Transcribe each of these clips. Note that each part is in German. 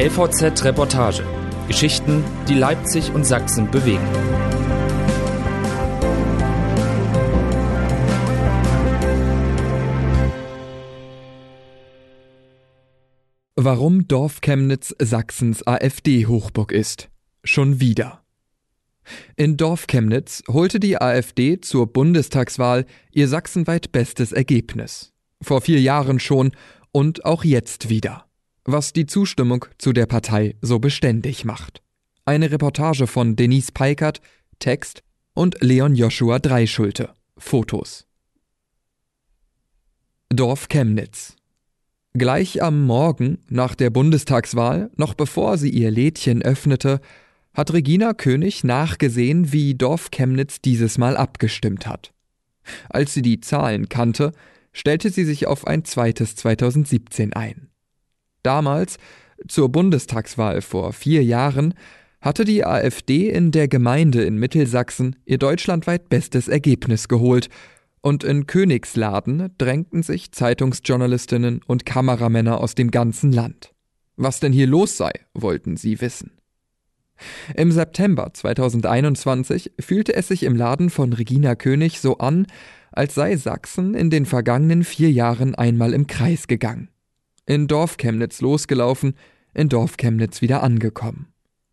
LVZ Reportage. Geschichten, die Leipzig und Sachsen bewegen. Warum Dorf Chemnitz Sachsens AfD-Hochburg ist. Schon wieder. In Dorf Chemnitz holte die AfD zur Bundestagswahl ihr sachsenweit bestes Ergebnis. Vor vier Jahren schon und auch jetzt wieder. Was die Zustimmung zu der Partei so beständig macht. Eine Reportage von Denise Peikert, Text und Leon Joshua Dreischulte, Fotos. Dorf Chemnitz Gleich am Morgen nach der Bundestagswahl, noch bevor sie ihr Lädchen öffnete, hat Regina König nachgesehen, wie Dorf Chemnitz dieses Mal abgestimmt hat. Als sie die Zahlen kannte, stellte sie sich auf ein zweites 2017 ein. Damals, zur Bundestagswahl vor vier Jahren, hatte die AfD in der Gemeinde in Mittelsachsen ihr deutschlandweit bestes Ergebnis geholt und in Königsladen drängten sich Zeitungsjournalistinnen und Kameramänner aus dem ganzen Land. Was denn hier los sei, wollten sie wissen. Im September 2021 fühlte es sich im Laden von Regina König so an, als sei Sachsen in den vergangenen vier Jahren einmal im Kreis gegangen. In Dorfchemnitz losgelaufen, in Dorfchemnitz wieder angekommen.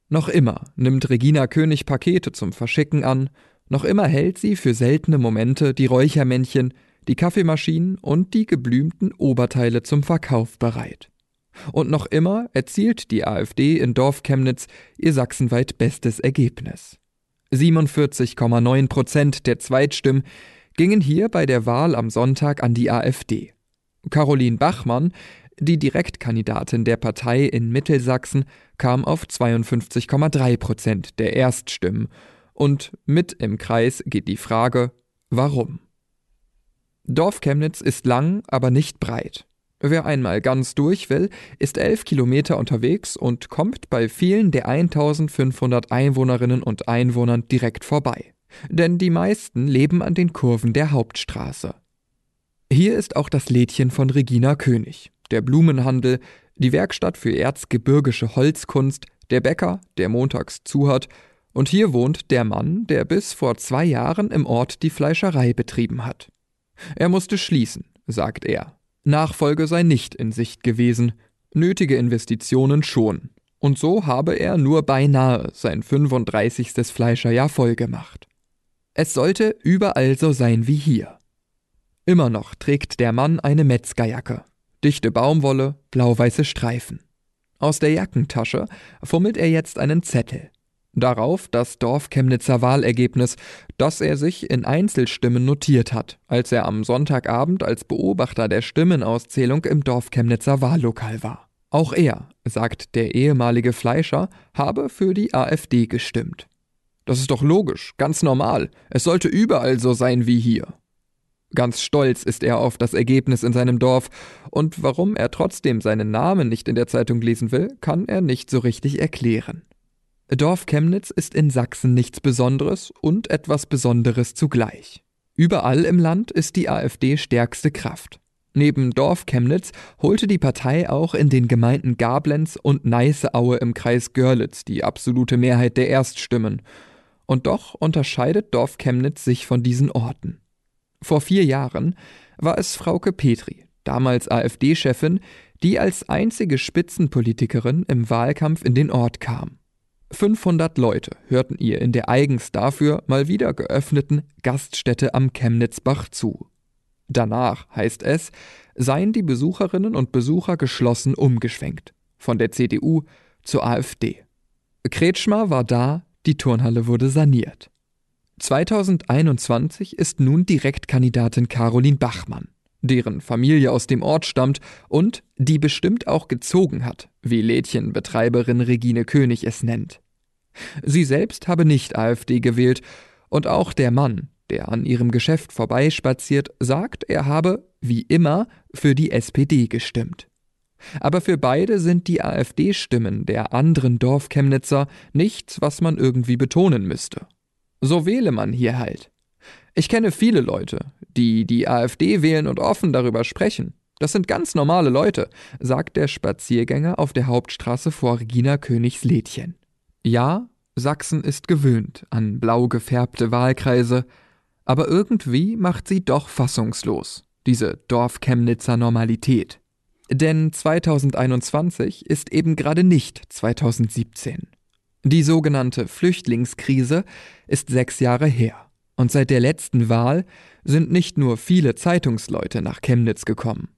Noch immer nimmt Regina König Pakete zum Verschicken an noch immer hält sie für seltene Momente die Räuchermännchen, die Kaffeemaschinen und die geblümten Oberteile zum Verkauf bereit. Und noch immer erzielt die AfD in Dorf Chemnitz ihr sachsenweit bestes Ergebnis. 47,9 Prozent der Zweitstimmen gingen hier bei der Wahl am Sonntag an die AfD. Caroline Bachmann, die Direktkandidatin der Partei in Mittelsachsen, kam auf 52,3 Prozent der Erststimmen und mit im Kreis geht die Frage, warum? Dorf Chemnitz ist lang, aber nicht breit. Wer einmal ganz durch will, ist elf Kilometer unterwegs und kommt bei vielen der 1500 Einwohnerinnen und Einwohnern direkt vorbei. Denn die meisten leben an den Kurven der Hauptstraße. Hier ist auch das Lädchen von Regina König, der Blumenhandel, die Werkstatt für erzgebirgische Holzkunst, der Bäcker, der montags zuhört und hier wohnt der Mann, der bis vor zwei Jahren im Ort die Fleischerei betrieben hat. Er musste schließen, sagt er. Nachfolge sei nicht in Sicht gewesen, nötige Investitionen schon. Und so habe er nur beinahe sein 35. Fleischerjahr vollgemacht. Es sollte überall so sein wie hier. Immer noch trägt der Mann eine Metzgerjacke, dichte Baumwolle, blau-weiße Streifen. Aus der Jackentasche fummelt er jetzt einen Zettel. Darauf das Dorf-Chemnitzer Wahlergebnis, das er sich in Einzelstimmen notiert hat, als er am Sonntagabend als Beobachter der Stimmenauszählung im Dorf-Chemnitzer Wahllokal war. Auch er, sagt der ehemalige Fleischer, habe für die AfD gestimmt. Das ist doch logisch, ganz normal. Es sollte überall so sein wie hier. Ganz stolz ist er auf das Ergebnis in seinem Dorf, und warum er trotzdem seinen Namen nicht in der Zeitung lesen will, kann er nicht so richtig erklären. Dorf Chemnitz ist in Sachsen nichts Besonderes und etwas Besonderes zugleich. Überall im Land ist die AfD stärkste Kraft. Neben Dorf Chemnitz holte die Partei auch in den Gemeinden Gablenz und Neißeaue im Kreis Görlitz die absolute Mehrheit der Erststimmen. Und doch unterscheidet Dorf Chemnitz sich von diesen Orten. Vor vier Jahren war es Frauke Petri, damals AfD-Chefin, die als einzige Spitzenpolitikerin im Wahlkampf in den Ort kam. 500 Leute hörten ihr in der eigens dafür mal wieder geöffneten Gaststätte am Chemnitzbach zu. Danach, heißt es, seien die Besucherinnen und Besucher geschlossen umgeschwenkt. Von der CDU zur AfD. Kretschmer war da, die Turnhalle wurde saniert. 2021 ist nun Direktkandidatin Caroline Bachmann deren Familie aus dem Ort stammt und die bestimmt auch gezogen hat, wie Lädchenbetreiberin Regine König es nennt. Sie selbst habe nicht AfD gewählt und auch der Mann, der an ihrem Geschäft vorbeispaziert, sagt, er habe, wie immer, für die SPD gestimmt. Aber für beide sind die AfD-Stimmen der anderen Dorfchemnitzer nichts, was man irgendwie betonen müsste. So wähle man hier halt. Ich kenne viele Leute, die die AfD wählen und offen darüber sprechen. Das sind ganz normale Leute, sagt der Spaziergänger auf der Hauptstraße vor Regina Königs Lädchen. Ja, Sachsen ist gewöhnt an blau gefärbte Wahlkreise, aber irgendwie macht sie doch fassungslos, diese Dorfchemnitzer Normalität. Denn 2021 ist eben gerade nicht 2017. Die sogenannte Flüchtlingskrise ist sechs Jahre her. Und seit der letzten Wahl sind nicht nur viele Zeitungsleute nach Chemnitz gekommen.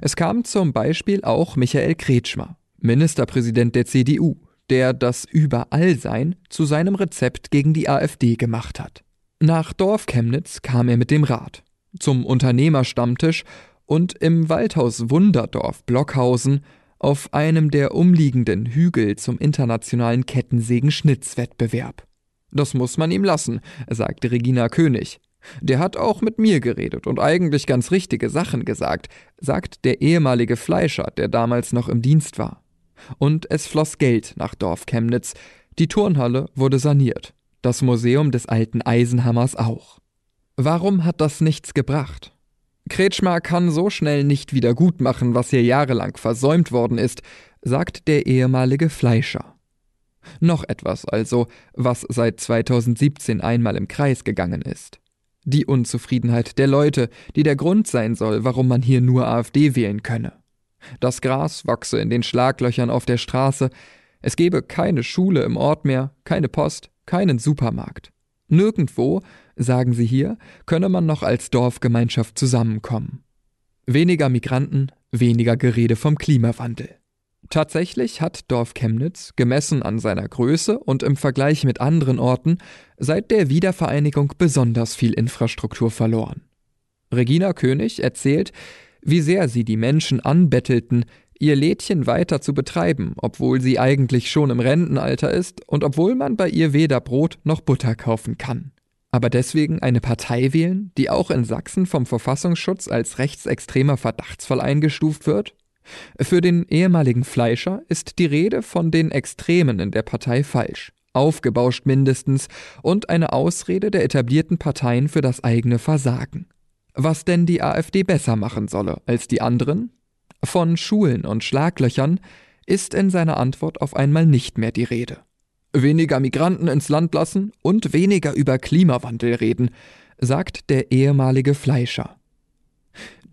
Es kam zum Beispiel auch Michael Kretschmer, Ministerpräsident der CDU, der das Überallsein zu seinem Rezept gegen die AfD gemacht hat. Nach Dorf Chemnitz kam er mit dem Rad, zum Unternehmerstammtisch und im Waldhaus Wunderdorf Blockhausen auf einem der umliegenden Hügel zum internationalen Kettensägen-Schnitzwettbewerb. Das muss man ihm lassen, sagte Regina König. Der hat auch mit mir geredet und eigentlich ganz richtige Sachen gesagt, sagt der ehemalige Fleischer, der damals noch im Dienst war. Und es floss Geld nach Dorf Chemnitz, die Turnhalle wurde saniert, das Museum des alten Eisenhammers auch. Warum hat das nichts gebracht? Kretschmer kann so schnell nicht wieder gut machen, was hier jahrelang versäumt worden ist, sagt der ehemalige Fleischer. Noch etwas also, was seit 2017 einmal im Kreis gegangen ist. Die Unzufriedenheit der Leute, die der Grund sein soll, warum man hier nur AfD wählen könne. Das Gras wachse in den Schlaglöchern auf der Straße, es gebe keine Schule im Ort mehr, keine Post, keinen Supermarkt. Nirgendwo, sagen sie hier, könne man noch als Dorfgemeinschaft zusammenkommen. Weniger Migranten, weniger Gerede vom Klimawandel. Tatsächlich hat Dorf Chemnitz, gemessen an seiner Größe und im Vergleich mit anderen Orten, seit der Wiedervereinigung besonders viel Infrastruktur verloren. Regina König erzählt, wie sehr sie die Menschen anbettelten, ihr Lädchen weiter zu betreiben, obwohl sie eigentlich schon im Rentenalter ist und obwohl man bei ihr weder Brot noch Butter kaufen kann. Aber deswegen eine Partei wählen, die auch in Sachsen vom Verfassungsschutz als rechtsextremer verdachtsvoll eingestuft wird? Für den ehemaligen Fleischer ist die Rede von den Extremen in der Partei falsch, aufgebauscht mindestens und eine Ausrede der etablierten Parteien für das eigene Versagen. Was denn die AfD besser machen solle als die anderen, von Schulen und Schlaglöchern ist in seiner Antwort auf einmal nicht mehr die Rede. Weniger Migranten ins Land lassen und weniger über Klimawandel reden, sagt der ehemalige Fleischer.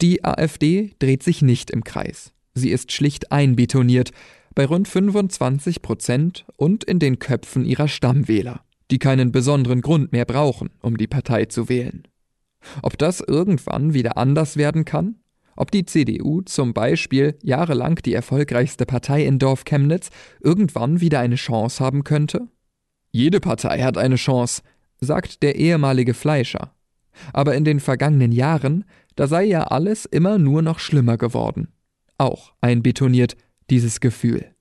Die AfD dreht sich nicht im Kreis. Sie ist schlicht einbetoniert bei rund 25 Prozent und in den Köpfen ihrer Stammwähler, die keinen besonderen Grund mehr brauchen, um die Partei zu wählen. Ob das irgendwann wieder anders werden kann? Ob die CDU zum Beispiel jahrelang die erfolgreichste Partei in Dorf Chemnitz irgendwann wieder eine Chance haben könnte? Jede Partei hat eine Chance, sagt der ehemalige Fleischer. Aber in den vergangenen Jahren, da sei ja alles immer nur noch schlimmer geworden. Auch einbetoniert dieses Gefühl.